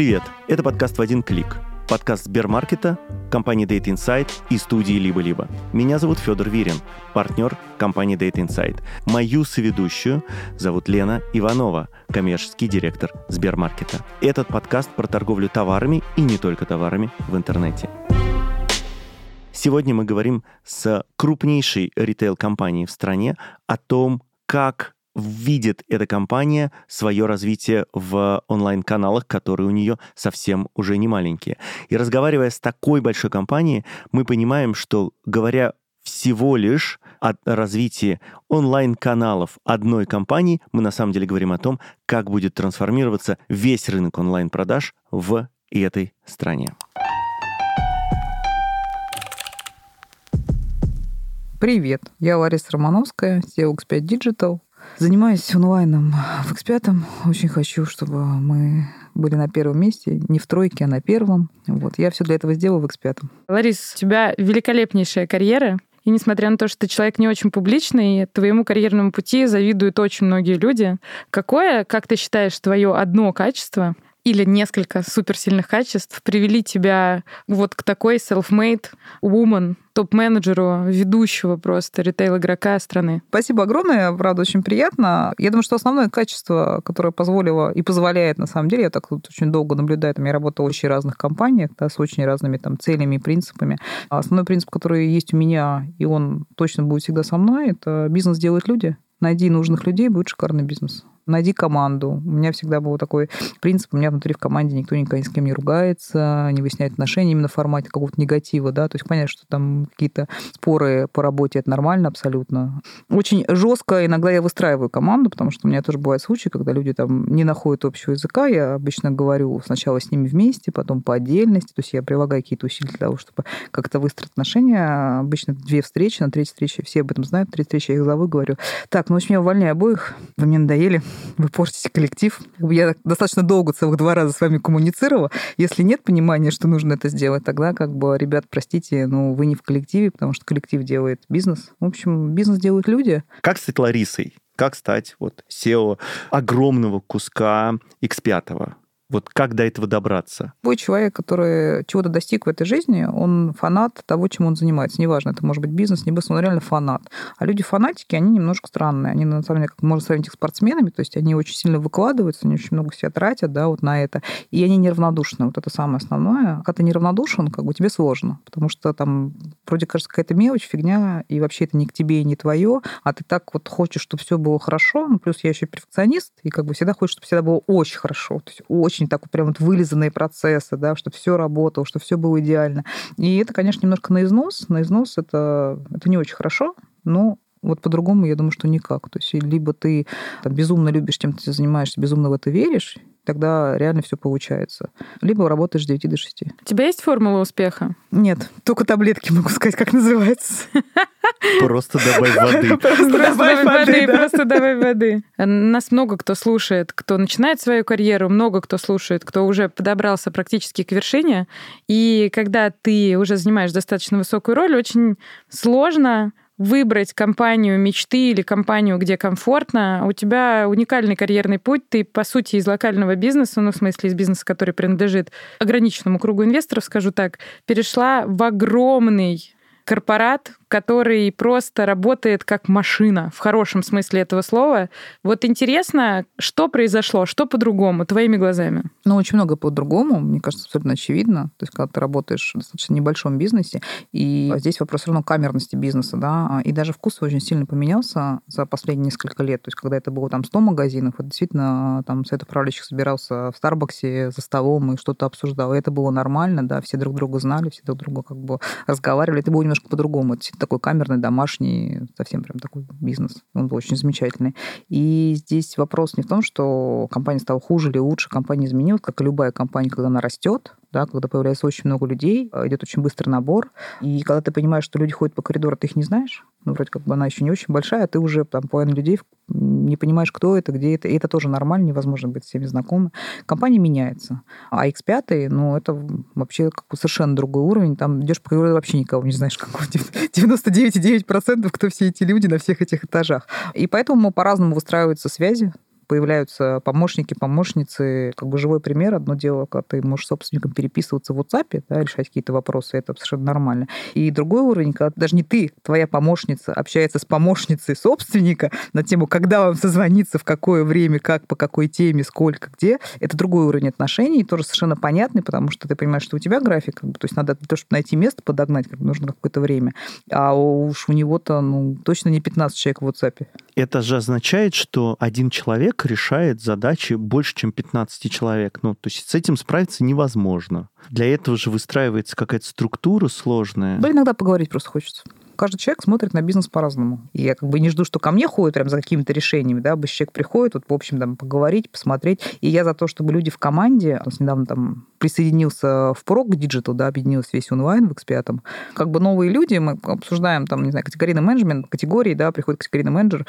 Привет, это подкаст «В один клик». Подкаст Сбермаркета, компании Data Insight и студии «Либо-либо». Меня зовут Федор Вирин, партнер компании Data Insight. Мою соведущую зовут Лена Иванова, коммерческий директор Сбермаркета. Этот подкаст про торговлю товарами и не только товарами в интернете. Сегодня мы говорим с крупнейшей ритейл-компанией в стране о том, как видит эта компания свое развитие в онлайн-каналах, которые у нее совсем уже не маленькие. И разговаривая с такой большой компанией, мы понимаем, что говоря всего лишь о развитии онлайн-каналов одной компании, мы на самом деле говорим о том, как будет трансформироваться весь рынок онлайн-продаж в этой стране. Привет, я Лариса Романовская, SEO X5 Digital. Занимаюсь онлайном в X5. Очень хочу, чтобы мы были на первом месте, не в тройке, а на первом. Вот. Я все для этого сделаю в X5. Ларис, у тебя великолепнейшая карьера. И несмотря на то, что ты человек не очень публичный, твоему карьерному пути завидуют очень многие люди. Какое, как ты считаешь, твое одно качество или несколько суперсильных качеств привели тебя вот к такой self-made woman, топ-менеджеру, ведущего просто ритейл-игрока страны. Спасибо огромное, правда, очень приятно. Я думаю, что основное качество, которое позволило и позволяет, на самом деле, я так вот очень долго наблюдаю, там, я работала в очень разных компаниях, да, с очень разными там целями и принципами. А основной принцип, который есть у меня, и он точно будет всегда со мной, это бизнес делают люди. Найди нужных людей, будет шикарный бизнес найди команду. У меня всегда был такой принцип, у меня внутри в команде никто никогда ни с кем не ругается, не выясняет отношения именно в формате какого-то негатива, да, то есть понятно, что там какие-то споры по работе, это нормально абсолютно. Очень жестко иногда я выстраиваю команду, потому что у меня тоже бывают случаи, когда люди там не находят общего языка, я обычно говорю сначала с ними вместе, потом по отдельности, то есть я прилагаю какие-то усилия для того, чтобы как-то выстроить отношения. Обычно две встречи, на третьей встрече все об этом знают, третья встреча я их зову, говорю, так, ну, в общем, я увольняю обоих, вы мне надоели, вы портите коллектив. Я достаточно долго, целых два раза с вами коммуницировала. Если нет понимания, что нужно это сделать, тогда как бы, ребят, простите, но вы не в коллективе, потому что коллектив делает бизнес. В общем, бизнес делают люди. Как стать Ларисой? Как стать вот SEO огромного куска X5? Вот как до этого добраться? Любой человек, который чего-то достиг в этой жизни, он фанат того, чем он занимается. Неважно, это может быть бизнес, не бизнес, он реально фанат. А люди фанатики, они немножко странные. Они, на самом деле, как можно сравнить их с спортсменами, то есть они очень сильно выкладываются, они очень много себя тратят, да, вот на это. И они неравнодушны. Вот это самое основное. Когда ты неравнодушен, как бы тебе сложно, потому что там вроде кажется какая-то мелочь, фигня, и вообще это не к тебе и не твое, а ты так вот хочешь, чтобы все было хорошо. Ну, плюс я еще перфекционист, и как бы всегда хочешь, чтобы всегда было очень хорошо. То есть очень очень так прям вот вылизанные процессы, да, чтобы все работало, чтобы все было идеально. И это, конечно, немножко на износ. На износ это, это не очень хорошо, но вот по-другому, я думаю, что никак. То есть либо ты там, безумно любишь, чем ты занимаешься, безумно в это веришь, тогда реально все получается. Либо работаешь с 9 до 6. У тебя есть формула успеха? Нет, только таблетки могу сказать, как называется. Просто добавь воды. Просто добавь воды, просто добавь воды. Нас много кто слушает, кто начинает свою карьеру, много кто слушает, кто уже подобрался практически к вершине. И когда ты уже занимаешь достаточно высокую роль, очень сложно выбрать компанию мечты или компанию, где комфортно, у тебя уникальный карьерный путь, ты, по сути, из локального бизнеса, ну, в смысле, из бизнеса, который принадлежит ограниченному кругу инвесторов, скажу так, перешла в огромный корпорат, который просто работает как машина, в хорошем смысле этого слова. Вот интересно, что произошло, что по-другому, твоими глазами? Ну, очень много по-другому, мне кажется, абсолютно очевидно. То есть, когда ты работаешь в достаточно небольшом бизнесе, и здесь вопрос все равно камерности бизнеса, да, и даже вкус очень сильно поменялся за последние несколько лет. То есть, когда это было там 100 магазинов, это действительно там совет управляющих собирался в Старбаксе за столом и что-то обсуждал. И это было нормально, да, все друг друга знали, все друг друга как бы разговаривали. Это было немножко по-другому. Такой камерный, домашний, совсем прям такой бизнес. Он был очень замечательный. И здесь вопрос не в том, что компания стала хуже или лучше, компания изменилась, как и любая компания, когда она растет, да, когда появляется очень много людей, э, идет очень быстрый набор, и когда ты понимаешь, что люди ходят по коридору, ты их не знаешь, ну, вроде как бы она еще не очень большая, а ты уже там половину людей не понимаешь, кто это, где это, и это тоже нормально, невозможно быть всеми знакомы. Компания меняется. А X5, ну, это вообще как бы совершенно другой уровень, там идешь по коридору, вообще никого не знаешь, какого 99,9%, кто все эти люди на всех этих этажах. И поэтому по-разному выстраиваются связи, появляются помощники, помощницы. Как бы живой пример. Одно дело, когда ты можешь собственником переписываться в WhatsApp, да, решать какие-то вопросы, это совершенно нормально. И другой уровень, когда даже не ты, твоя помощница общается с помощницей собственника на тему, когда вам созвониться, в какое время, как, по какой теме, сколько, где, это другой уровень отношений, тоже совершенно понятный, потому что ты понимаешь, что у тебя график, то есть надо того, чтобы найти место подогнать, как нужно какое-то время. А уж у него-то, ну, точно не 15 человек в WhatsApp. Это же означает, что один человек решает задачи больше, чем 15 человек. Ну, то есть с этим справиться невозможно. Для этого же выстраивается какая-то структура сложная. Да, иногда поговорить просто хочется каждый человек смотрит на бизнес по-разному. Я как бы не жду, что ко мне ходят прям за какими-то решениями, да, обычно человек приходит, вот, в общем, там, поговорить, посмотреть. И я за то, чтобы люди в команде, у недавно там присоединился в Прог Digital, да, объединился весь онлайн в X5. Как бы новые люди, мы обсуждаем там, не знаю, категорийный менеджмент, категории, да, приходит категорийный менеджер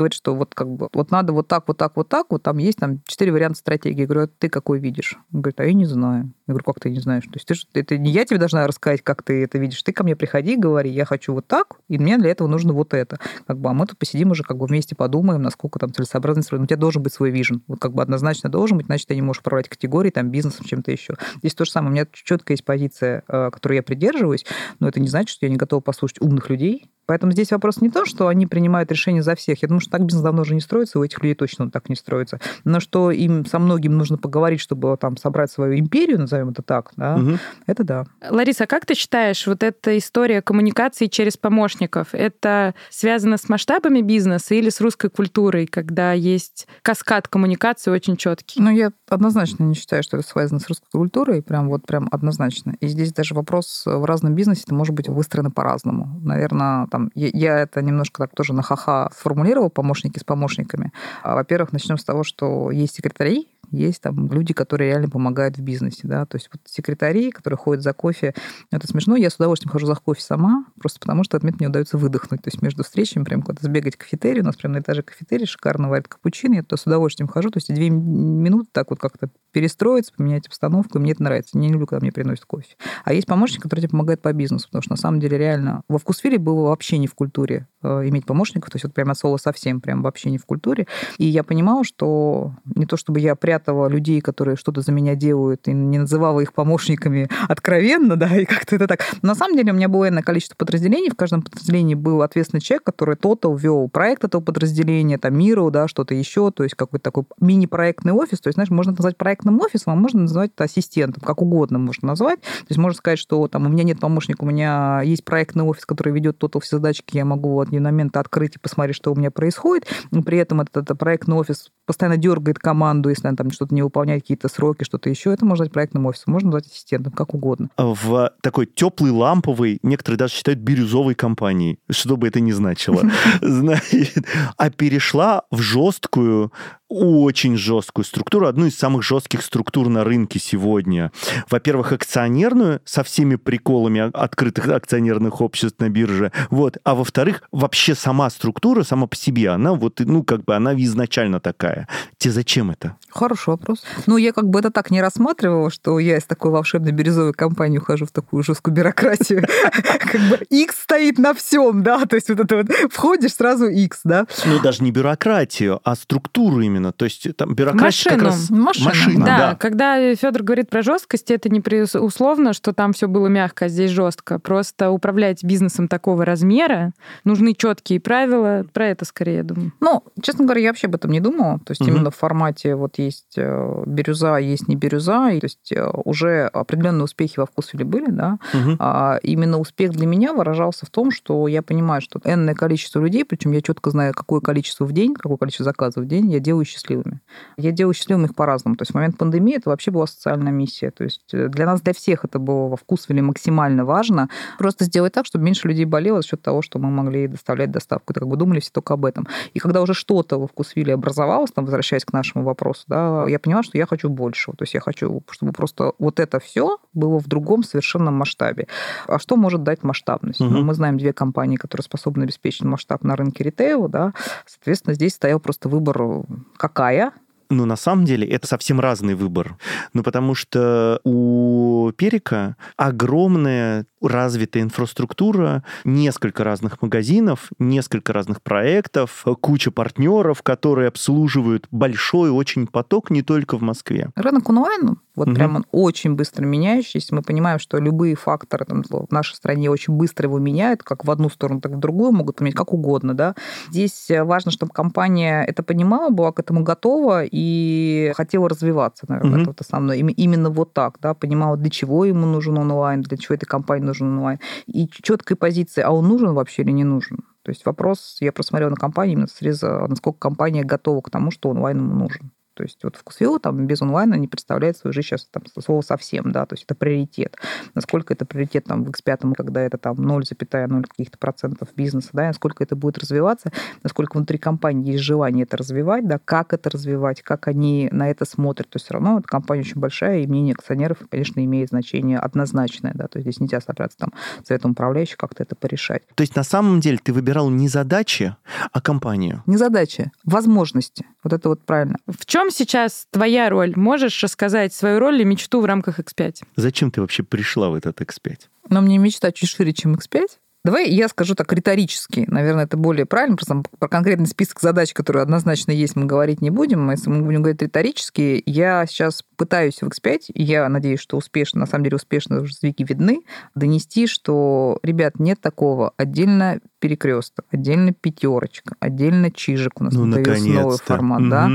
говорит, что вот как бы вот надо вот так, вот так, вот так, вот там есть там четыре варианта стратегии. Я говорю, а ты какой видишь? Он говорит, а я не знаю. Я говорю, как ты не знаешь? То есть ты это не я тебе должна рассказать, как ты это видишь. Ты ко мне приходи говори, я хочу вот так, и мне для этого нужно вот это. Как бы, а мы тут посидим уже как бы вместе подумаем, насколько там целесообразно. У тебя должен быть свой вижен. Вот как бы однозначно должен быть, значит, ты не можешь управлять категорией, там, бизнесом, чем-то еще. Здесь то же самое. У меня четко есть позиция, э, которой я придерживаюсь, но это не значит, что я не готова послушать умных людей, Поэтому здесь вопрос не то, что они принимают решения за всех. Я думаю, что так бизнес давно уже не строится, у этих людей точно так не строится. Но что им со многим нужно поговорить, чтобы там собрать свою империю, назовем это так, да, угу. это да. Лариса, а как ты считаешь, вот эта история коммуникации через помощников, это связано с масштабами бизнеса или с русской культурой, когда есть каскад коммуникации очень четкий? Ну, я однозначно не считаю, что это связано с русской культурой, прям вот прям однозначно. И здесь даже вопрос в разном бизнесе это может быть выстроено по-разному. Наверное, там там, я, я это немножко так тоже на ха-ха сформулировал, помощники с помощниками. А, во-первых, начнем с того, что есть секретари, есть там люди, которые реально помогают в бизнесе, да, то есть вот секретари, которые ходят за кофе, это смешно, я с удовольствием хожу за кофе сама, просто потому что отмет мне удается выдохнуть, то есть между встречами прям куда-то сбегать в кафетерий, у нас прям на этаже кафетерий шикарно варит капучино, я то с удовольствием хожу, то есть две минуты так вот как-то перестроиться, поменять обстановку, и мне это нравится, не люблю, когда мне приносят кофе. А есть помощник, который тебе помогает по бизнесу, потому что на самом деле реально во вкусвиле было вообще не в культуре э, иметь помощников, то есть вот прямо от слова совсем прям вообще не в культуре, и я понимала, что не то чтобы я прятала людей, которые что-то за меня делают, и не называла их помощниками откровенно, да, и как-то это так. Но на самом деле у меня было иное количество подразделений, в каждом подразделении был ответственный человек, который то-то ввел проект этого подразделения, там, Миру, да, что-то еще, то есть какой-то такой мини-проектный офис, то есть, знаешь, можно назвать проектным офисом, а можно назвать это ассистентом, как угодно можно назвать. То есть можно сказать, что там у меня нет помощника, у меня есть проектный офис, который ведет тот все задачки, я могу в один момент открыть и посмотреть, что у меня происходит, но при этом этот, этот проектный офис постоянно дергает команду, если она там что-то не выполняет, какие-то сроки, что-то еще. Это можно назвать проектным офисом, можно назвать ассистентом, как угодно. В такой теплый, ламповый, некоторые даже считают бирюзовой компанией, что бы это ни значило. А перешла в жесткую очень жесткую структуру, одну из самых жестких структур на рынке сегодня. Во-первых, акционерную со всеми приколами открытых акционерных обществ на бирже, вот. А во-вторых, вообще сама структура сама по себе, она вот, ну, как бы она изначально такая. Тебе зачем это? Хороший вопрос. Ну, я как бы это так не рассматривала, что я из такой волшебной бирюзовой компании ухожу в такую жесткую бюрократию. Как бы X стоит на всем, да, то есть вот это вот входишь сразу X, да. Ну, даже не бюрократию, а структуру именно именно. То есть там бюрократия как раз... Машину. Машина, да. да. Когда Федор говорит про жесткость, это не условно, что там все было мягко, а здесь жестко. Просто управлять бизнесом такого размера нужны четкие правила. Про это скорее, я думаю. Ну, честно говоря, я вообще об этом не думала. То есть угу. именно в формате вот есть э, бирюза, есть не бирюза. И, то есть э, уже определенные успехи во вкусвиле были, да. Угу. А именно успех для меня выражался в том, что я понимаю, что энное количество людей, причем я четко знаю, какое количество в день, какое количество заказов в день я делаю счастливыми. Я делаю счастливыми их по-разному. То есть в момент пандемии это вообще была социальная миссия. То есть э, для нас, для всех это было во вкусвиле максимально важно. Просто сделать так, чтобы меньше людей болело за счет того, что мы могли доставлять доставку. Это как бы думали все только об этом. И когда уже что-то во вкусвиле образовалось, там, возвращаясь к нашему вопросу, да, я поняла, что я хочу большего. То есть я хочу, чтобы просто вот это все было в другом совершенном масштабе. А что может дать масштабность? Угу. Ну, мы знаем две компании, которые способны обеспечить масштаб на рынке ритейла, да, соответственно, здесь стоял просто выбор, какая, Ну, на самом деле, это совсем разный выбор. Ну, потому что у Перика огромная развитая инфраструктура, несколько разных магазинов, несколько разных проектов, куча партнеров, которые обслуживают большой очень поток не только в Москве. Рынок онлайн, вот угу. прям он очень быстро меняющийся. Мы понимаем, что любые факторы там, в нашей стране очень быстро его меняют, как в одну сторону, так и в другую, могут поменять как угодно. Да? Здесь важно, чтобы компания это понимала, была к этому готова и хотела развиваться, наверное, угу. это вот основное. Именно вот так, да, понимала, для чего ему нужен онлайн, для чего этой компании нужен онлайн. И четкой позиции, а он нужен вообще или не нужен. То есть вопрос, я просмотрела на компанию именно среза, насколько компания готова к тому, что онлайн ему нужен. То есть вот вкусвилл там без онлайна не представляет свою жизнь сейчас там слово совсем, да, то есть это приоритет. Насколько это приоритет там в X5, когда это там 0,0 каких-то процентов бизнеса, да, насколько это будет развиваться, насколько внутри компании есть желание это развивать, да, как это развивать, как они на это смотрят. То есть все равно эта компания очень большая, и мнение акционеров, конечно, имеет значение однозначное, да, то есть здесь нельзя собраться там советом управляющих как-то это порешать. То есть на самом деле ты выбирал не задачи, а компанию? Не задачи, возможности. Вот это вот правильно. В чем сейчас твоя роль? Можешь рассказать свою роль и мечту в рамках X5? Зачем ты вообще пришла в этот X5? Но мне мечта чуть шире, чем X5. Давай я скажу так риторически. Наверное, это более правильно. Просто про конкретный список задач, которые однозначно есть, мы говорить не будем. Если мы будем говорить риторически, я сейчас пытаюсь в X5, и я надеюсь, что успешно, на самом деле успешно сдвиги видны, донести, что, ребят, нет такого. Отдельно перекресток, отдельно пятерочка, отдельно чижик у нас ну, появился новый формат, угу. да.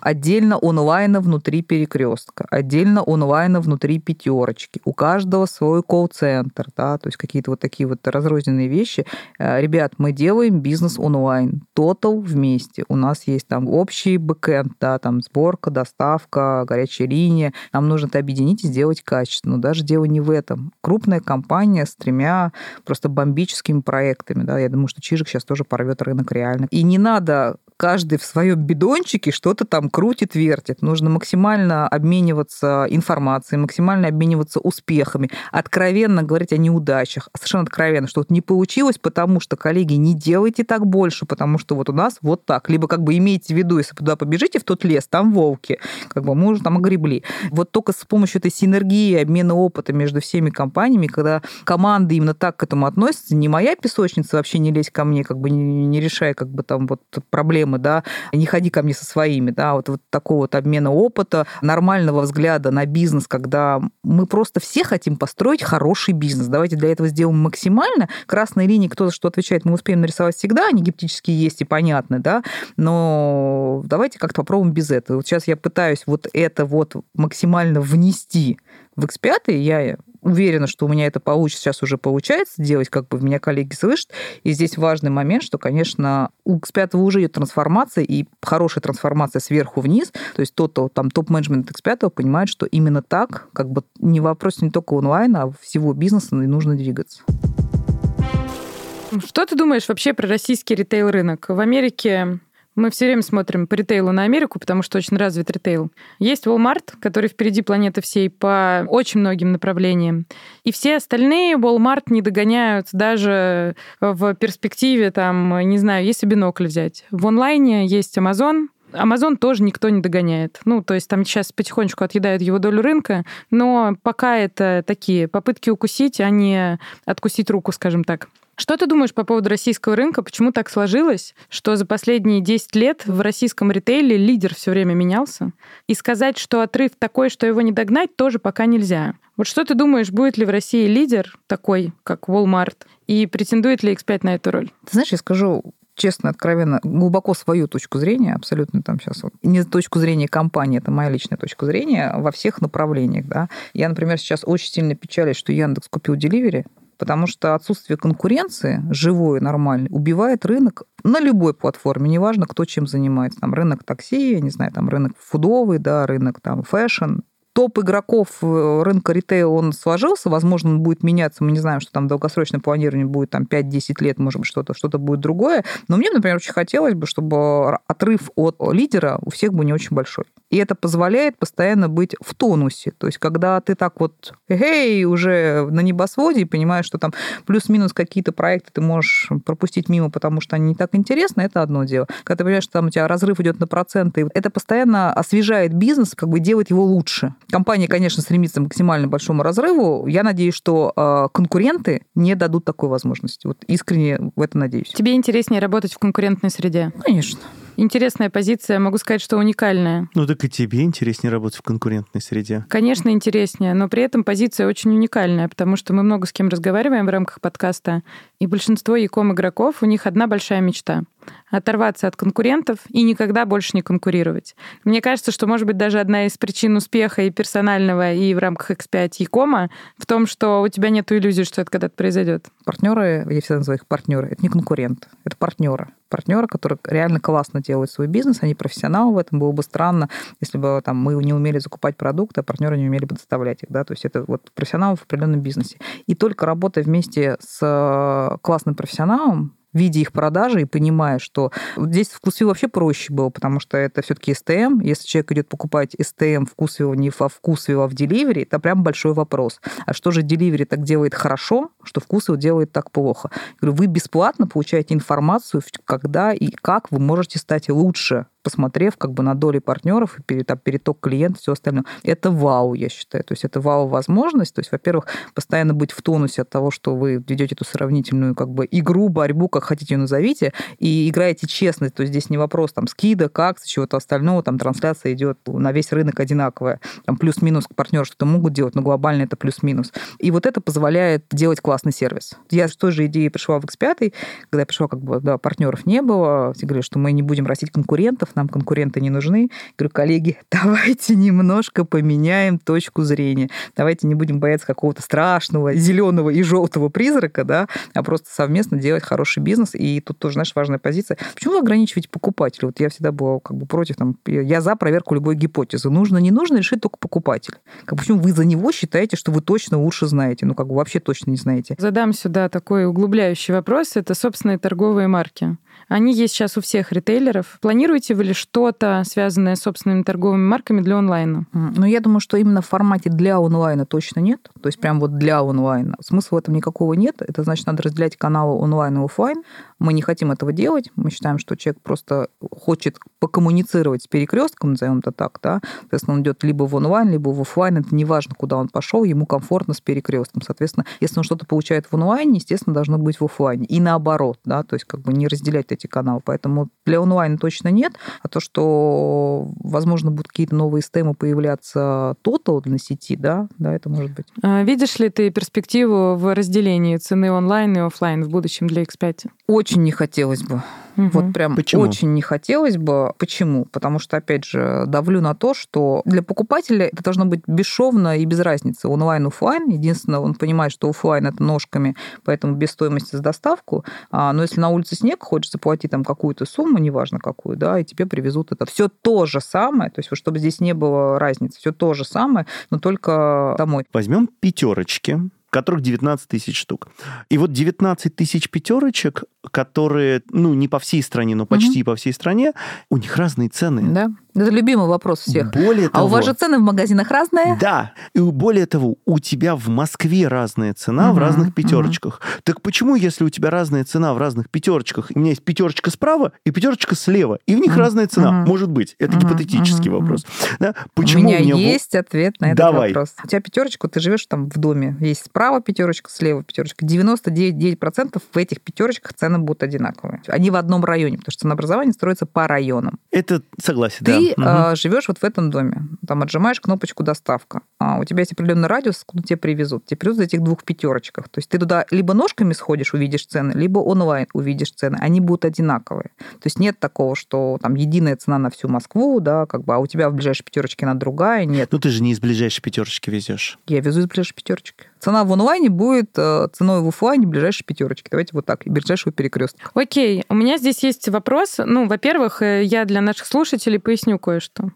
Отдельно онлайна внутри перекрестка, отдельно онлайна внутри пятерочки. У каждого свой колл-центр, да, то есть какие-то вот такие вот разрозненные вещи. Э, ребят, мы делаем бизнес онлайн, тотал вместе. У нас есть там общий бэкэнд, да, там сборка, доставка, горячая линия. Нам нужно это объединить и сделать качественно. Но даже дело не в этом. Крупная компания с тремя просто бомбическими проектами, да, я думаю, что Чижик сейчас тоже порвет рынок реально. И не надо каждый в своем бидончике что-то там крутит, вертит. Нужно максимально обмениваться информацией, максимально обмениваться успехами, откровенно говорить о неудачах, совершенно откровенно, что вот не получилось, потому что, коллеги, не делайте так больше, потому что вот у нас вот так. Либо как бы имейте в виду, если туда побежите, в тот лес, там волки, как бы мы уже там огребли. Вот только с помощью этой синергии, обмена опыта между всеми компаниями, когда команды именно так к этому относятся, не моя песочница вообще не лезь ко мне, как бы не, не решая как бы там вот проблемы, да, не ходи ко мне со своими, да, вот, вот такого вот обмена опыта, нормального взгляда на бизнес, когда мы просто все хотим построить хороший бизнес. Давайте для этого сделаем максимально. Красные линии, кто за что отвечает, мы успеем нарисовать всегда, они гиптически есть и понятны, да, но давайте как-то попробуем без этого. Вот сейчас я пытаюсь вот это вот максимально внести в X5, я уверена, что у меня это получится, сейчас уже получается делать, как бы меня коллеги слышат. И здесь важный момент, что, конечно, у X5 уже идет трансформация, и хорошая трансформация сверху вниз. То есть тот, там топ-менеджмент X5 понимает, что именно так, как бы не вопрос не только онлайна, а всего бизнеса и нужно двигаться. Что ты думаешь вообще про российский ритейл-рынок? В Америке мы все время смотрим по ритейлу на Америку, потому что очень развит ритейл. Есть Walmart, который впереди планеты всей по очень многим направлениям. И все остальные Walmart не догоняют даже в перспективе, там, не знаю, если бинокль взять. В онлайне есть Amazon, Amazon тоже никто не догоняет. Ну, то есть там сейчас потихонечку отъедают его долю рынка, но пока это такие попытки укусить, а не откусить руку, скажем так. Что ты думаешь по поводу российского рынка? Почему так сложилось, что за последние 10 лет в российском ритейле лидер все время менялся? И сказать, что отрыв такой, что его не догнать, тоже пока нельзя. Вот что ты думаешь, будет ли в России лидер такой, как Walmart, и претендует ли X5 на эту роль? Ты знаешь, я скажу честно, откровенно, глубоко свою точку зрения, абсолютно там сейчас вот, не точку зрения компании, это моя личная точка зрения, во всех направлениях, да. Я, например, сейчас очень сильно печалюсь, что Яндекс купил Delivery, потому что отсутствие конкуренции, живой, нормальной, убивает рынок на любой платформе, неважно, кто чем занимается. Там рынок такси, я не знаю, там рынок фудовый, да, рынок там fashion, топ игроков э, рынка ритейл, он сложился, возможно, он будет меняться, мы не знаем, что там долгосрочное планирование будет там 5-10 лет, может быть, что-то что будет другое. Но мне, например, очень хотелось бы, чтобы отрыв от лидера у всех был не очень большой. И это позволяет постоянно быть в тонусе. То есть, когда ты так вот, эй, уже на небосводе и понимаешь, что там плюс-минус какие-то проекты ты можешь пропустить мимо, потому что они не так интересны, это одно дело. Когда ты понимаешь, что там у тебя разрыв идет на проценты, это постоянно освежает бизнес, как бы делает его лучше. Компания, конечно, стремится к максимально большому разрыву. Я надеюсь, что э, конкуренты не дадут такой возможности. Вот искренне в это надеюсь. Тебе интереснее работать в конкурентной среде? Конечно. Интересная позиция, могу сказать, что уникальная. Ну так и тебе интереснее работать в конкурентной среде. Конечно, интереснее, но при этом позиция очень уникальная, потому что мы много с кем разговариваем в рамках подкаста, и большинство яком игроков, у них одна большая мечта оторваться от конкурентов и никогда больше не конкурировать. Мне кажется, что, может быть, даже одна из причин успеха и персонального, и в рамках X5 Якома в том, что у тебя нет иллюзии, что это когда-то произойдет. Партнеры, я всегда называю их партнеры, это не конкуренты, это партнеры. Партнеры, которые реально классно делают свой бизнес, они профессионалы в этом. Было бы странно, если бы там, мы не умели закупать продукты, а партнеры не умели бы доставлять их. Да? То есть это вот профессионалы в определенном бизнесе. И только работая вместе с классным профессионалом, видя их продажи и понимая, что здесь вкусвилл вообще проще было, потому что это все-таки СТМ. Если человек идет покупать СТМ вкусвилл не во вкусвилл, а в деливере, это прям большой вопрос. А что же деливери так делает хорошо, что вкусвилл делает так плохо? Я говорю, вы бесплатно получаете информацию, когда и как вы можете стать лучше посмотрев как бы на доли партнеров и там, переток клиентов, все остальное. Это вау, я считаю. То есть это вау-возможность. То есть, во-первых, постоянно быть в тонусе от того, что вы ведете эту сравнительную как бы игру, борьбу, как хотите ее назовите, и играете честно. То есть здесь не вопрос там скидок, акций, чего-то остального, там трансляция идет на весь рынок одинаковая. Там плюс-минус партнеры что-то могут делать, но глобально это плюс-минус. И вот это позволяет делать классный сервис. Я с той же идеей пришла в X5, когда я пришла, как бы, да, партнеров не было, все говорили, что мы не будем растить конкурентов, нам конкуренты не нужны. Говорю, коллеги, давайте немножко поменяем точку зрения. Давайте не будем бояться какого-то страшного зеленого и желтого призрака, да, а просто совместно делать хороший бизнес. И тут тоже, знаешь, важная позиция. Почему вы ограничиваете покупателя? Вот я всегда была как бы против, там, я за проверку любой гипотезы. Нужно, не нужно, решить только покупатель. Как, почему вы за него считаете, что вы точно лучше знаете? Ну, как бы вообще точно не знаете. Задам сюда такой углубляющий вопрос. Это собственные торговые марки. Они есть сейчас у всех ритейлеров. Планируете вы ли что-то, связанное с собственными торговыми марками для онлайна? Ну, я думаю, что именно в формате для онлайна точно нет. То есть прям вот для онлайна. Смысла в этом никакого нет. Это значит, надо разделять каналы онлайн и офлайн. Мы не хотим этого делать. Мы считаем, что человек просто хочет покоммуницировать с перекрестком, назовем это так, да. Соответственно, он идет либо в онлайн, либо в офлайн. Это не важно, куда он пошел, ему комфортно с перекрестком. Соответственно, если он что-то получает в онлайне, естественно, должно быть в офлайне. И наоборот, да, то есть как бы не разделять эти каналы. Поэтому для онлайна точно нет. А то, что, возможно, будут какие-то новые стемы появляться тотал на сети, да, да, это может быть. А видишь ли ты перспективу в разделении цены онлайн и офлайн в будущем для X5? Очень не хотелось бы. Угу. Вот прям Почему? очень не хотелось бы. Почему? Потому что, опять же, давлю на то, что для покупателя это должно быть бесшовно и без разницы. Онлайн, офлайн. Единственное, он понимает, что офлайн это ножками, поэтому без стоимости за доставку. А, но если на улице снег, хочешь заплатить там какую-то сумму, неважно какую, да, и тебе привезут это. Все то же самое, то есть чтобы здесь не было разницы, все то же самое, но только домой. Возьмем пятерочки, которых 19 тысяч штук. И вот 19 тысяч пятерочек, которые, ну, не по всей стране, но почти угу. по всей стране, у них разные цены. Да. Это любимый вопрос всех. Более того, а у вас же цены в магазинах разные? Да. И более того, у тебя в Москве разная цена угу, в разных пятерочках. Угу. Так почему, если у тебя разная цена в разных пятерочках, у меня есть пятерочка справа и пятерочка слева, и в них угу, разная цена? Угу. Может быть. Это угу, гипотетический угу, вопрос. Да? Почему у меня, у меня есть ответ на этот Давай. вопрос. У тебя пятерочка, ты живешь там в доме. Есть справа пятерочка, слева пятерочка. 99% в этих пятерочках цены будут одинаковые. Они в одном районе, потому что ценообразование строится по районам. Это согласен, ты, да. Угу. живешь вот в этом доме. Там отжимаешь кнопочку «Доставка». А у тебя есть определенный радиус, куда тебе привезут. Тебе привезут за этих двух пятерочках. То есть ты туда либо ножками сходишь, увидишь цены, либо онлайн увидишь цены. Они будут одинаковые. То есть нет такого, что там единая цена на всю Москву, да, как бы, а у тебя в ближайшей пятерочке она другая. Нет. Ну ты же не из ближайшей пятерочки везешь. Я везу из ближайшей пятерочки. Цена в онлайне будет э, ценой в офлайне ближайшей пятерочки. Давайте вот так, ближайшего перекрестка. Окей, у меня здесь есть вопрос. Ну, во-первых, э, я для наших слушателей поясню кое-что.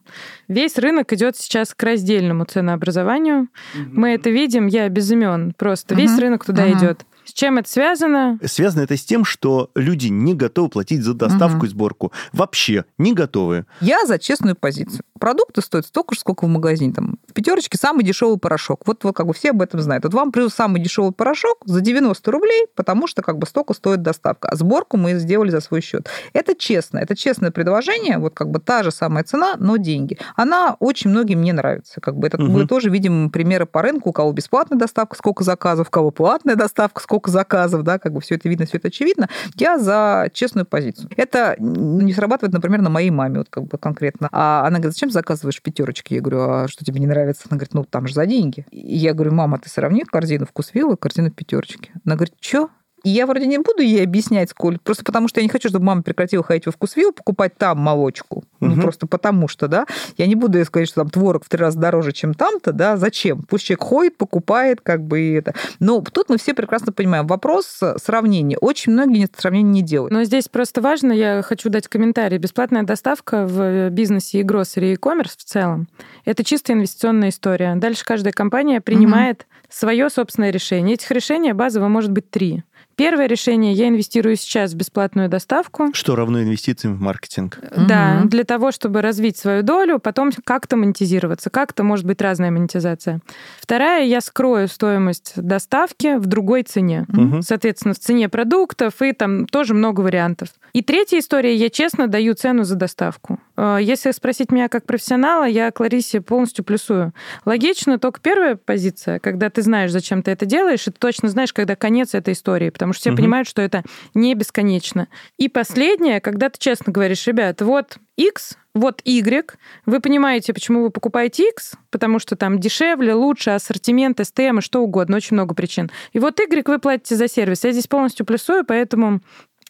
Весь рынок идет сейчас к раздельному ценообразованию. Mm-hmm. Мы это видим, я без имен, просто mm-hmm. весь рынок туда mm-hmm. идет. С чем это связано? Связано это с тем, что люди не готовы платить за доставку угу. и сборку. Вообще не готовы. Я за честную позицию. Продукты стоят столько же, сколько в магазине. Там, в пятерочке самый дешевый порошок. Вот, вот как бы все об этом знают. Вот вам плюс самый дешевый порошок за 90 рублей, потому что как бы столько стоит доставка. А сборку мы сделали за свой счет. Это честно. Это честное предложение. Вот как бы та же самая цена, но деньги. Она очень многим не нравится. Как бы это угу. мы тоже видим примеры по рынку. У кого бесплатная доставка, сколько заказов, у кого платная доставка, сколько сколько заказов, да, как бы все это видно, все это очевидно. Я за честную позицию. Это не срабатывает, например, на моей маме, вот как бы конкретно. А она говорит, зачем заказываешь пятерочки? Я говорю, а что тебе не нравится? Она говорит, ну там же за деньги. И я говорю, мама, ты сравни корзину вкусвилла и корзину пятерочки. Она говорит, что? И я вроде не буду ей объяснять, сколько, просто потому что я не хочу, чтобы мама прекратила ходить во вкусвилл, покупать там молочку. Угу. Ну, просто потому что, да. Я не буду ей сказать, что там творог в три раза дороже, чем там-то, да. Зачем? Пусть человек ходит, покупает, как бы и это. Но тут мы все прекрасно понимаем. Вопрос сравнения. Очень многие сравнения не делают. Но здесь просто важно, я хочу дать комментарий. Бесплатная доставка в бизнесе и гроссери и e-commerce в целом – это чисто инвестиционная история. Дальше каждая компания принимает угу. свое собственное решение. Этих решений базово может быть три. Первое решение, я инвестирую сейчас в бесплатную доставку. Что равно инвестициям в маркетинг. Да, угу. для того, чтобы развить свою долю, потом как-то монетизироваться. Как-то может быть разная монетизация. Вторая, я скрою стоимость доставки в другой цене. Угу. Соответственно, в цене продуктов и там тоже много вариантов. И третья история, я честно даю цену за доставку. Э, если спросить меня как профессионала, я Кларисе полностью плюсую. Логично только первая позиция, когда ты знаешь, зачем ты это делаешь, и ты точно знаешь, когда конец этой истории, потому что все угу. понимают, что это не бесконечно. И последнее, когда ты честно говоришь, ребят, вот X, вот Y. Вы понимаете, почему вы покупаете X, потому что там дешевле, лучше, ассортимент, STM и что угодно, очень много причин. И вот Y вы платите за сервис. Я здесь полностью плюсую, поэтому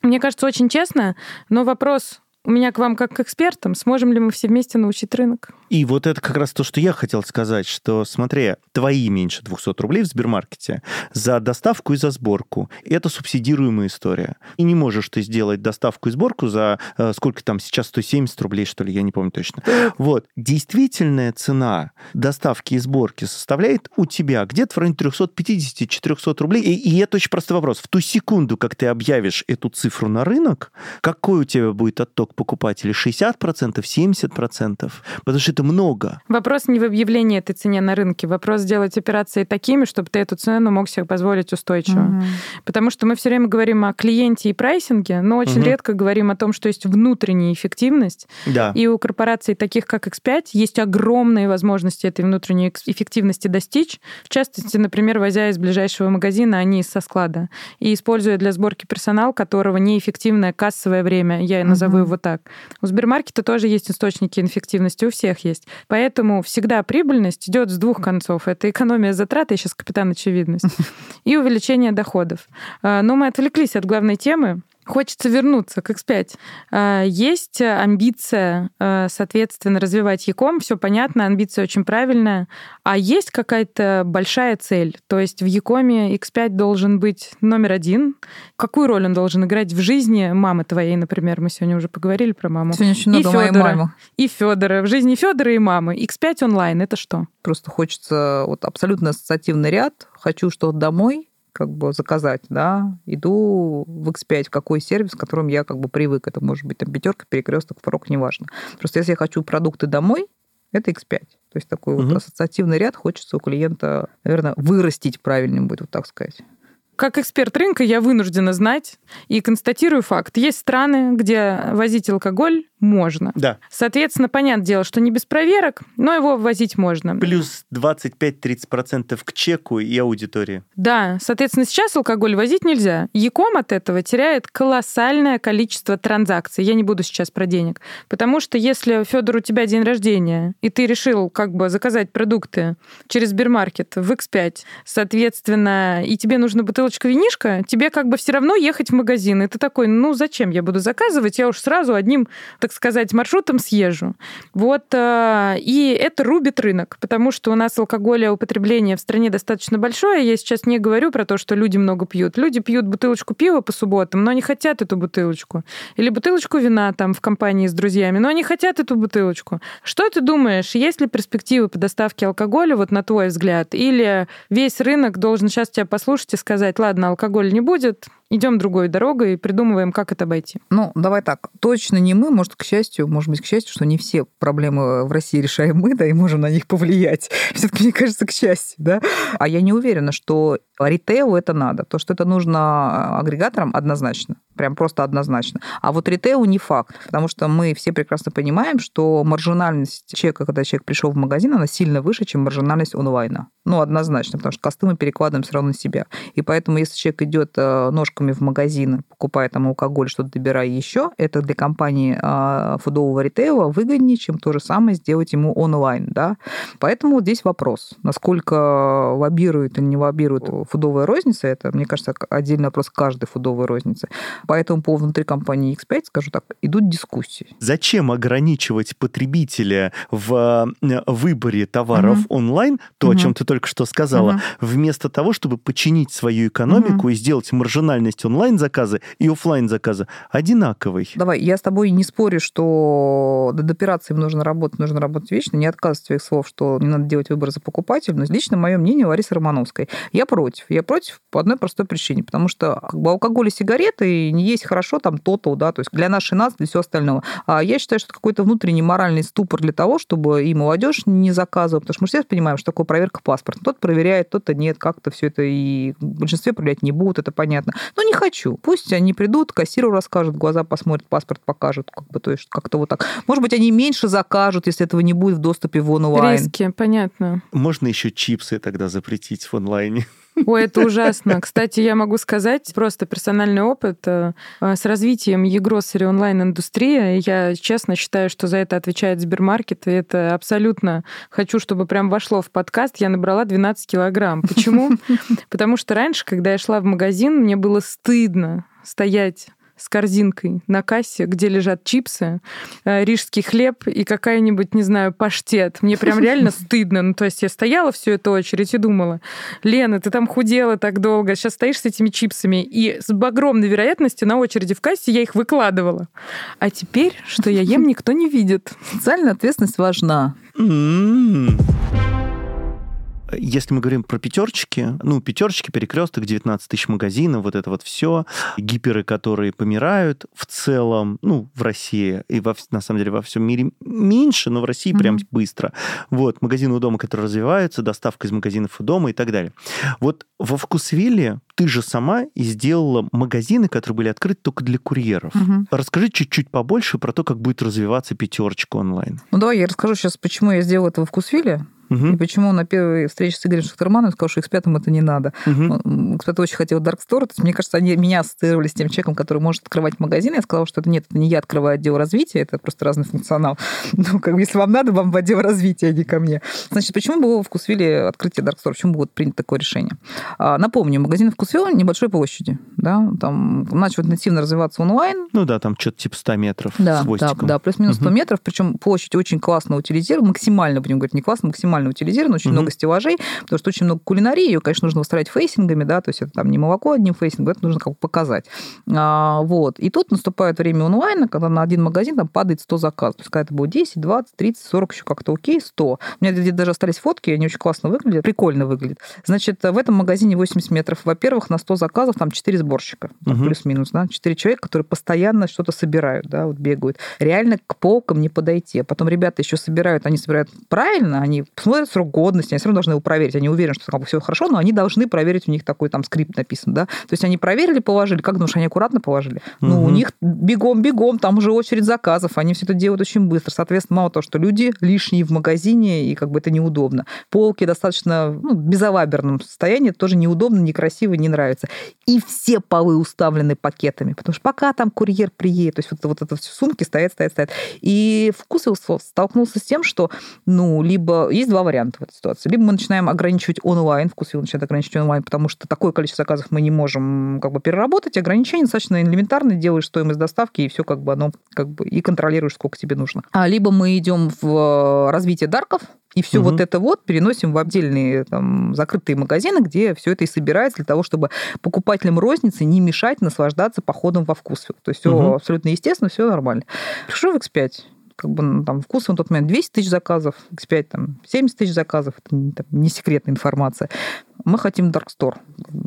мне кажется, очень честно, но вопрос у меня к вам как к экспертам, сможем ли мы все вместе научить рынок? И вот это как раз то, что я хотел сказать, что, смотри, твои меньше 200 рублей в Сбермаркете за доставку и за сборку. Это субсидируемая история. И не можешь ты сделать доставку и сборку за э, сколько там сейчас, 170 рублей, что ли, я не помню точно. Вот. Действительная цена доставки и сборки составляет у тебя где-то в районе 350-400 рублей. И, и это очень простой вопрос. В ту секунду, как ты объявишь эту цифру на рынок, какой у тебя будет отток покупателей 60%, 70%, потому что это много. Вопрос не в объявлении этой цене на рынке, вопрос сделать операции такими, чтобы ты эту цену мог себе позволить устойчиво. Угу. Потому что мы все время говорим о клиенте и прайсинге, но очень угу. редко говорим о том, что есть внутренняя эффективность. Да. И у корпораций, таких как X5, есть огромные возможности этой внутренней эффективности достичь. В частности, например, возя из ближайшего магазина, а не со склада. И используя для сборки персонал, которого неэффективное кассовое время, я назову угу. его так. У Сбермаркета тоже есть источники инфективности, у всех есть. Поэтому всегда прибыльность идет с двух концов. Это экономия затрат, я сейчас капитан очевидность, и увеличение доходов. А, но мы отвлеклись от главной темы. Хочется вернуться к X5. А, есть амбиция, а, соответственно, развивать Яком, все понятно, амбиция очень правильная. А есть какая-то большая цель? То есть в Якоме X5 должен быть номер один. Какую роль он должен играть в жизни мамы твоей, например? Мы сегодня уже поговорили про маму. Сегодня очень много и Фёдора, мамы. И Федора. В жизни Федора и мамы. X5 онлайн это что? Просто хочется вот абсолютно ассоциативный ряд. Хочу что-то домой, как бы заказать, да, иду в X5, в какой сервис, к которому я как бы привык. Это может быть там пятерка, перекресток, порог, неважно. Просто если я хочу продукты домой, это X5. То есть такой угу. вот ассоциативный ряд хочется у клиента, наверное, вырастить правильнее будет, вот так сказать. Как эксперт рынка я вынуждена знать и констатирую факт. Есть страны, где возить алкоголь можно. Да. Соответственно, понятное дело, что не без проверок, но его ввозить можно. Плюс 25-30% к чеку и аудитории. Да, соответственно, сейчас алкоголь возить нельзя. Яком от этого теряет колоссальное количество транзакций. Я не буду сейчас про денег. Потому что если, Федор, у тебя день рождения, и ты решил как бы заказать продукты через Сбермаркет в X5, соответственно, и тебе нужно бутылку бутылочка винишка, тебе как бы все равно ехать в магазин. И ты такой, ну зачем я буду заказывать? Я уж сразу одним, так сказать, маршрутом съезжу. Вот. Э, и это рубит рынок, потому что у нас алкоголя употребление в стране достаточно большое. Я сейчас не говорю про то, что люди много пьют. Люди пьют бутылочку пива по субботам, но они хотят эту бутылочку. Или бутылочку вина там в компании с друзьями, но они хотят эту бутылочку. Что ты думаешь, есть ли перспективы по доставке алкоголя, вот на твой взгляд? Или весь рынок должен сейчас тебя послушать и сказать, ладно, алкоголь не будет, идем другой дорогой и придумываем, как это обойти. Ну, давай так. Точно не мы, может, к счастью, может быть, к счастью, что не все проблемы в России решаем мы, да, и можем на них повлиять. Все-таки, мне кажется, к счастью, да. А я не уверена, что ритейлу это надо. То, что это нужно агрегаторам, однозначно. Прям просто однозначно. А вот ритейлу не факт, потому что мы все прекрасно понимаем, что маржинальность человека, когда человек пришел в магазин, она сильно выше, чем маржинальность онлайна. Ну, однозначно, потому что косты мы перекладываем все равно на себя. И поэтому, если человек идет э, ножками в магазин, покупая там алкоголь, что-то добирая еще, это для компании э, фудового ритейла выгоднее, чем то же самое сделать ему онлайн, да. Поэтому здесь вопрос, насколько лоббирует или не лоббирует фудовая розница, это, мне кажется, отдельный вопрос каждой фудовой розницы. Поэтому по внутри компании X5, скажу так, идут дискуссии. Зачем ограничивать потребителя в э, выборе товаров угу. онлайн, то, угу. о чем ты только что сказала, угу. вместо того, чтобы починить свою экономику угу. и сделать маржинальность онлайн-заказа и офлайн заказа одинаковой? Давай, я с тобой не спорю, что над операцией нужно работать, нужно работать вечно, не отказывать от своих слов, что не надо делать выбор за покупателя, но лично мое мнение Ларисы Романовской. Я против. Я против по одной простой причине, потому что как бы, алкоголь и сигареты не есть хорошо, там, то-то, да, то есть для нашей нации, для всего остального. А я считаю, что это какой-то внутренний моральный ступор для того, чтобы и молодежь не заказывала, потому что мы все понимаем, что такое проверка паспорта. Тот проверяет, тот-то нет, как-то все это и в большинстве проверять не будут, это понятно. Но не хочу. Пусть они придут, кассиру расскажут, глаза посмотрят, паспорт покажут, как бы, то есть как-то вот так. Может быть, они меньше закажут, если этого не будет в доступе в онлайн. Риски, понятно. Можно еще чипсы тогда запретить в онлайне? Ой, это ужасно. Кстати, я могу сказать, просто персональный опыт э, с развитием e-grocery онлайн-индустрии. Я честно считаю, что за это отвечает Сбермаркет, и это абсолютно хочу, чтобы прям вошло в подкаст. Я набрала 12 килограмм. Почему? Потому что раньше, когда я шла в магазин, мне было стыдно стоять с корзинкой на кассе, где лежат чипсы, э, рижский хлеб и какая-нибудь, не знаю, паштет. Мне прям реально стыдно. Ну, то есть я стояла всю эту очередь и думала, Лена, ты там худела так долго, сейчас стоишь с этими чипсами. И с огромной вероятностью на очереди в кассе я их выкладывала. А теперь, что я ем, никто не видит. Социальная ответственность важна. М-м если мы говорим про пятерочки, ну, пятерочки, перекресток, 19 тысяч магазинов, вот это вот все, гиперы, которые помирают в целом, ну, в России и во, на самом деле во всем мире меньше, но в России mm-hmm. прям быстро. Вот, магазины у дома, которые развиваются, доставка из магазинов у дома и так далее. Вот во Вкусвилле ты же сама и сделала магазины, которые были открыты только для курьеров. Угу. Расскажи чуть-чуть побольше про то, как будет развиваться пятерочка онлайн. Ну давай я расскажу сейчас, почему я сделала это в Вкусвилле. Угу. И почему на первой встрече с Игорем Шахтерманом сказал, что X5 это не надо. Угу. X5 очень хотел Dark Store. То есть, мне кажется, они меня ассоциировали с тем человеком, который может открывать магазин. Я сказала, что это нет, это не я открываю отдел развития, это просто разный функционал. Ну, как бы, если вам надо, вам в отдел развития, а не ко мне. Значит, почему было в Вкусвилле открытие Dark Store? Почему было принято такое решение? А, напомню, магазин Вкусвилла небольшой площади. Да, там начал интенсивно развиваться онлайн. Ну да, там что-то типа 100 метров да, с Да, да, плюс-минус 100 угу. метров. Причем площадь очень классно утилизирована, максимально, будем говорить, не классно, максимально утилизирована, очень угу много стеллажей, потому что очень много кулинарии, ее, конечно, нужно выстраивать фейсингами, да, то есть это там не молоко одним фейсингом, это нужно как бы показать. А, вот. И тут наступает время онлайна, когда на один магазин там падает 100 заказов. То есть, когда это было 10, 20, 30, 40, еще как-то окей, 100. У меня где-то даже остались фотки, они очень классно выглядят, прикольно выглядят. Значит, в этом магазине 80 метров. Во-первых, на 100 заказов там 4 сборщика, угу. плюс-минус, да, 4 человека, которые постоянно что-то собирают, да, вот бегают. Реально к полкам не подойти. А потом ребята еще собирают, они собирают правильно, они смотрят срок годности, они все равно должны его проверить. Они уверены, что как бы все хорошо, но они должны проверить, у них такой там скрипт написан, да. То есть они проверили, положили. Как думаешь, они аккуратно положили? Угу. Ну, у них бегом-бегом, там уже очередь заказов, они все это делают очень быстро. Соответственно, мало того, что люди лишние в магазине, и как бы это неудобно. Полки достаточно ну, безалаберном состоянии, тоже неудобно, некрасиво, не нравится. И все полы уставлены пакетами, потому что пока там курьер приедет, то есть вот, вот это все сумки стоят, стоят, стоят. И вкус столкнулся с тем, что, ну, либо есть два варианта в этой ситуации. Либо мы начинаем ограничивать онлайн, вкус начинает ограничивать онлайн, потому что такое количество заказов мы не можем как бы переработать. Ограничения достаточно элементарные, делаешь стоимость доставки, и все как бы оно как бы и контролируешь, сколько тебе нужно. А либо мы идем в развитие дарков, и все угу. вот это вот переносим в отдельные там, закрытые магазины, где все это и собирается для того, чтобы покупателям розницы не мешать наслаждаться походом во вкус. То есть все угу. абсолютно естественно, все нормально. Пришел в X5, как бы ну, там вкус на тот момент 200 тысяч заказов, X5 там 70 тысяч заказов, это там, не секретная информация мы хотим Dark Store.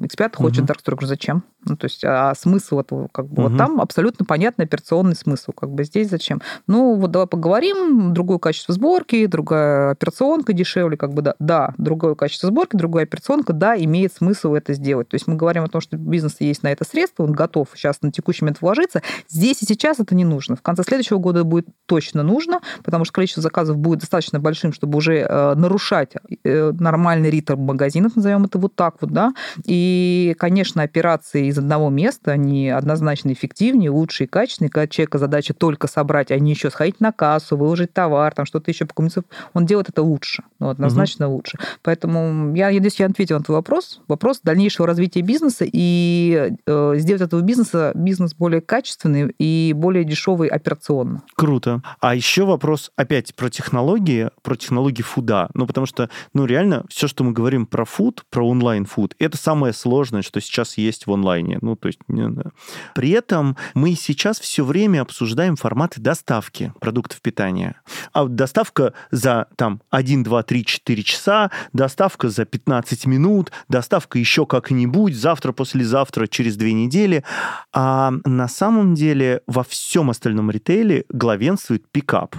X5 хочет угу. Dark Store. Я говорю, зачем? Ну, то есть, а смысл этого, как бы, угу. вот там абсолютно понятный операционный смысл. Как бы здесь зачем? Ну, вот давай поговорим, другое качество сборки, другая операционка дешевле, как бы, да, да, другое качество сборки, другая операционка, да, имеет смысл это сделать. То есть мы говорим о том, что бизнес есть на это средство, он готов сейчас на текущий момент вложиться. Здесь и сейчас это не нужно. В конце следующего года будет точно нужно, потому что количество заказов будет достаточно большим, чтобы уже э, нарушать э, нормальный ритм магазинов, назовем это вот так вот, да. И, конечно, операции из одного места, они однозначно эффективнее, лучше и качественнее, когда человека задача только собрать, а не еще сходить на кассу, выложить товар, там что-то еще покумиться. Он делает это лучше, ну, однозначно угу. лучше. Поэтому я, я надеюсь, я ответила на твой вопрос. Вопрос дальнейшего развития бизнеса и э, сделать этого бизнеса бизнес более качественный и более дешевый операционно. Круто. А еще вопрос опять про технологии, про технологии фуда. Ну, потому что, ну, реально, все, что мы говорим про фуд, про онлайн-фуд. Это самое сложное, что сейчас есть в онлайне. Ну, то есть, При этом мы сейчас все время обсуждаем форматы доставки продуктов питания. А доставка за там 1, 2, 3, 4 часа, доставка за 15 минут, доставка еще как-нибудь, завтра, послезавтра, через две недели. А на самом деле во всем остальном ритейле главенствует пикап.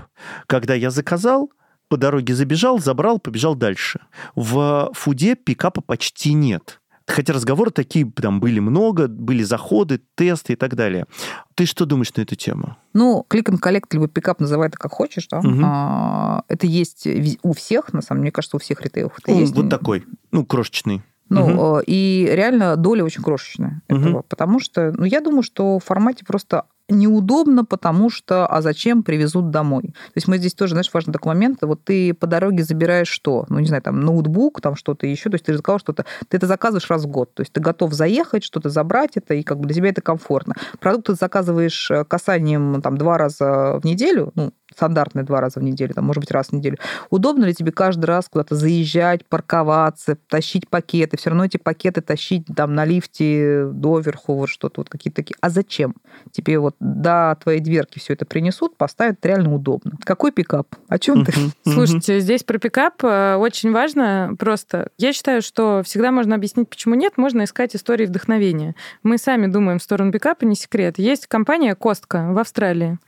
Когда я заказал, по дороге забежал, забрал, побежал дальше. В фуде пикапа почти нет. Хотя разговоры такие там были много, были заходы, тесты и так далее. Ты что думаешь на эту тему? Ну, клик and collect, либо пикап, называй это как хочешь, да. Угу. А, это есть у всех, на самом деле, мне кажется, у всех ритейлов это ну, есть. Вот такой, ну, крошечный. Ну, угу. и реально доля очень крошечная угу. этого, потому что, ну, я думаю, что в формате просто неудобно, потому что, а зачем привезут домой? То есть мы здесь тоже, знаешь, важный такой момент, вот ты по дороге забираешь что? Ну, не знаю, там, ноутбук, там что-то еще, то есть ты же сказал что-то, ты это заказываешь раз в год, то есть ты готов заехать, что-то забрать это, и как бы для тебя это комфортно. Продукт ты заказываешь э, касанием там два раза в неделю, ну, стандартные два раза в неделю, там, может быть, раз в неделю. Удобно ли тебе каждый раз куда-то заезжать, парковаться, тащить пакеты, все равно эти пакеты тащить там на лифте доверху, вот что-то, вот какие-то такие. А зачем? Тебе вот до твоей дверки все это принесут, поставят, это реально удобно. Какой пикап? О чем ты? Слушайте, здесь про пикап э, очень важно просто. Я считаю, что всегда можно объяснить, почему нет, можно искать истории вдохновения. Мы сами думаем в сторону пикапа, не секрет. Есть компания Костка в Австралии.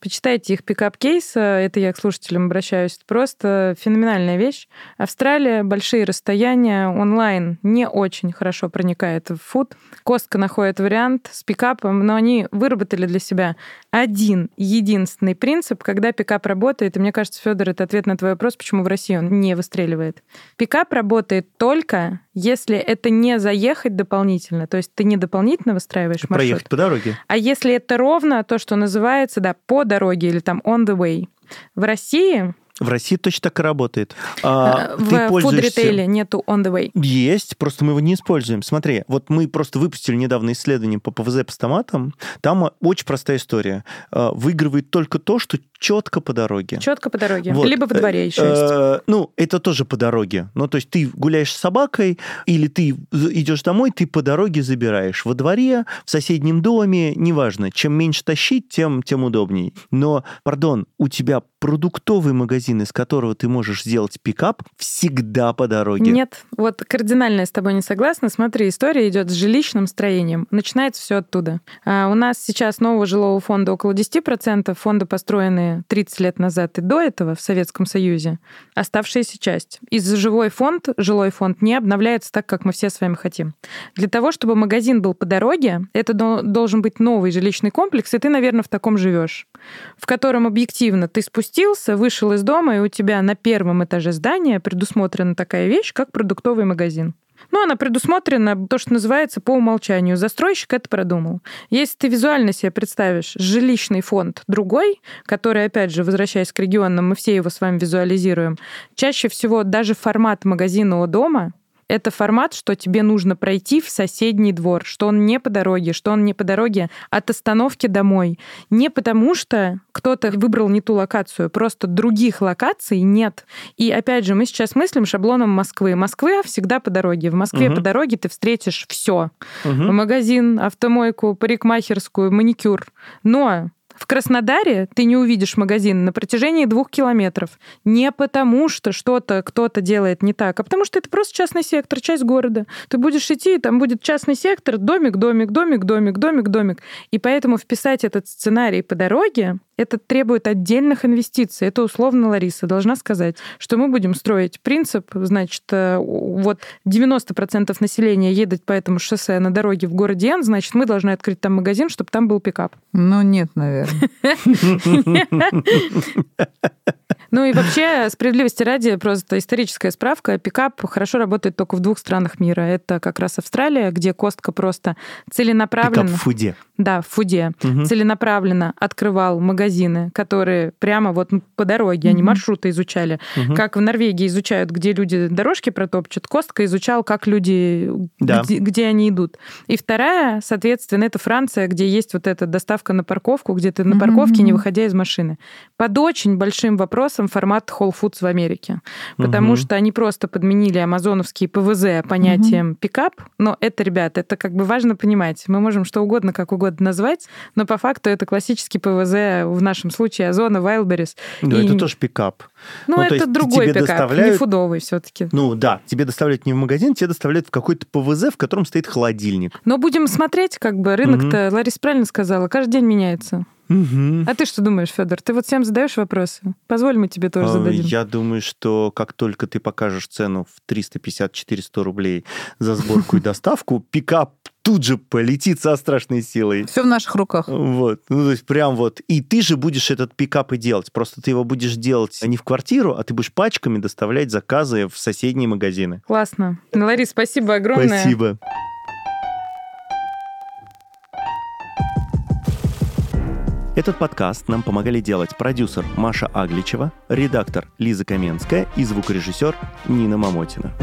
Почитайте их пикап-кейс, это я к слушателям обращаюсь. просто феноменальная вещь. Австралия, большие расстояния, онлайн не очень хорошо проникает в фуд. Costco находит вариант с пикапом, но они выработали для себя один единственный принцип, когда пикап работает, и мне кажется, Федор, это ответ на твой вопрос, почему в России он не выстреливает. Пикап работает только, если это не заехать дополнительно, то есть ты не дополнительно выстраиваешь маршрут. Проехать по дороге. А если это ровно то, что называется, да, по дороге или там on the way. В России в России точно так и работает. А, в ты фуд-ритейле нету on the way. Есть, просто мы его не используем. Смотри, вот мы просто выпустили недавно исследование по ПВЗ по стоматам. Там очень простая история. А, выигрывает только то, что четко по дороге. Четко по дороге. Вот. Либо во дворе еще есть. Э, ну, это тоже по дороге. Ну, то есть ты гуляешь с собакой, или ты идешь домой, ты по дороге забираешь. Во дворе, в соседнем доме, неважно. Чем меньше тащить, тем, тем удобней. Но, пардон, у тебя продуктовый магазин, из которого ты можешь сделать пикап, всегда по дороге. Нет, вот кардинально я с тобой не согласна. Смотри, история идет с жилищным строением. Начинается все оттуда. А у нас сейчас нового жилого фонда около 10%. Фонды построены 30 лет назад и до этого в Советском Союзе. Оставшаяся часть. Из жилой фонд, жилой фонд не обновляется так, как мы все с вами хотим. Для того, чтобы магазин был по дороге, это должен быть новый жилищный комплекс, и ты, наверное, в таком живешь, в котором объективно ты спустился спустился, вышел из дома, и у тебя на первом этаже здания предусмотрена такая вещь, как продуктовый магазин. Ну, она предусмотрена, то, что называется, по умолчанию. Застройщик это продумал. Если ты визуально себе представишь жилищный фонд другой, который, опять же, возвращаясь к регионам, мы все его с вами визуализируем, чаще всего даже формат магазина у дома это формат, что тебе нужно пройти в соседний двор, что он не по дороге, что он не по дороге от остановки домой. Не потому, что кто-то выбрал не ту локацию, просто других локаций нет. И опять же, мы сейчас мыслим шаблоном Москвы. Москва всегда по дороге. В Москве угу. по дороге ты встретишь все: угу. магазин, автомойку, парикмахерскую, маникюр. Но в Краснодаре ты не увидишь магазин на протяжении двух километров. Не потому, что что-то кто-то делает не так, а потому что это просто частный сектор, часть города. Ты будешь идти, и там будет частный сектор, домик, домик, домик, домик, домик, домик. И поэтому вписать этот сценарий по дороге это требует отдельных инвестиций. Это условно Лариса должна сказать, что мы будем строить принцип, значит, э, вот 90% населения едет по этому шоссе на дороге в городе Н, значит, мы должны открыть там магазин, чтобы там был пикап. Ну, нет, наверное. Ну и вообще, справедливости ради, просто историческая справка, пикап хорошо работает только в двух странах мира. Это как раз Австралия, где Костка просто целенаправленно... Пикап в Фуде. Да, в Фуде. Угу. Целенаправленно открывал магазины, которые прямо вот по дороге, угу. они маршруты изучали. Угу. Как в Норвегии изучают, где люди дорожки протопчут, Костка изучал, как люди, да. где, где они идут. И вторая, соответственно, это Франция, где есть вот эта доставка на парковку, где ты на парковке, не выходя из машины. Под очень большим вопросом формат Whole Foods в Америке. Потому что они просто подменили амазоновские ПВЗ понятием пикап. Но это, ребят, это как бы важно понимать. Мы можем что угодно, как угодно назвать, но по факту это классический ПВЗ, в нашем случае Озона, Wildberries. Да, и... это тоже пикап. Ну, ну это другой пикап, доставляют... не фудовый все таки Ну да, тебе доставляют не в магазин, тебе доставляют в какой-то ПВЗ, в котором стоит холодильник. Но будем смотреть, как бы рынок-то, угу. Ларис правильно сказала, каждый день меняется. Угу. А ты что думаешь, Федор? Ты вот всем задаешь вопросы? Позволь, мы тебе тоже а, зададим. Я думаю, что как только ты покажешь цену в 350-400 рублей за сборку и доставку, пикап тут же полетит со страшной силой. Все в наших руках. Вот. Ну, то есть прям вот. И ты же будешь этот пикап и делать. Просто ты его будешь делать не в квартиру, а ты будешь пачками доставлять заказы в соседние магазины. Классно. Ларис, спасибо огромное. Спасибо. Этот подкаст нам помогали делать продюсер Маша Агличева, редактор Лиза Каменская и звукорежиссер Нина Мамотина.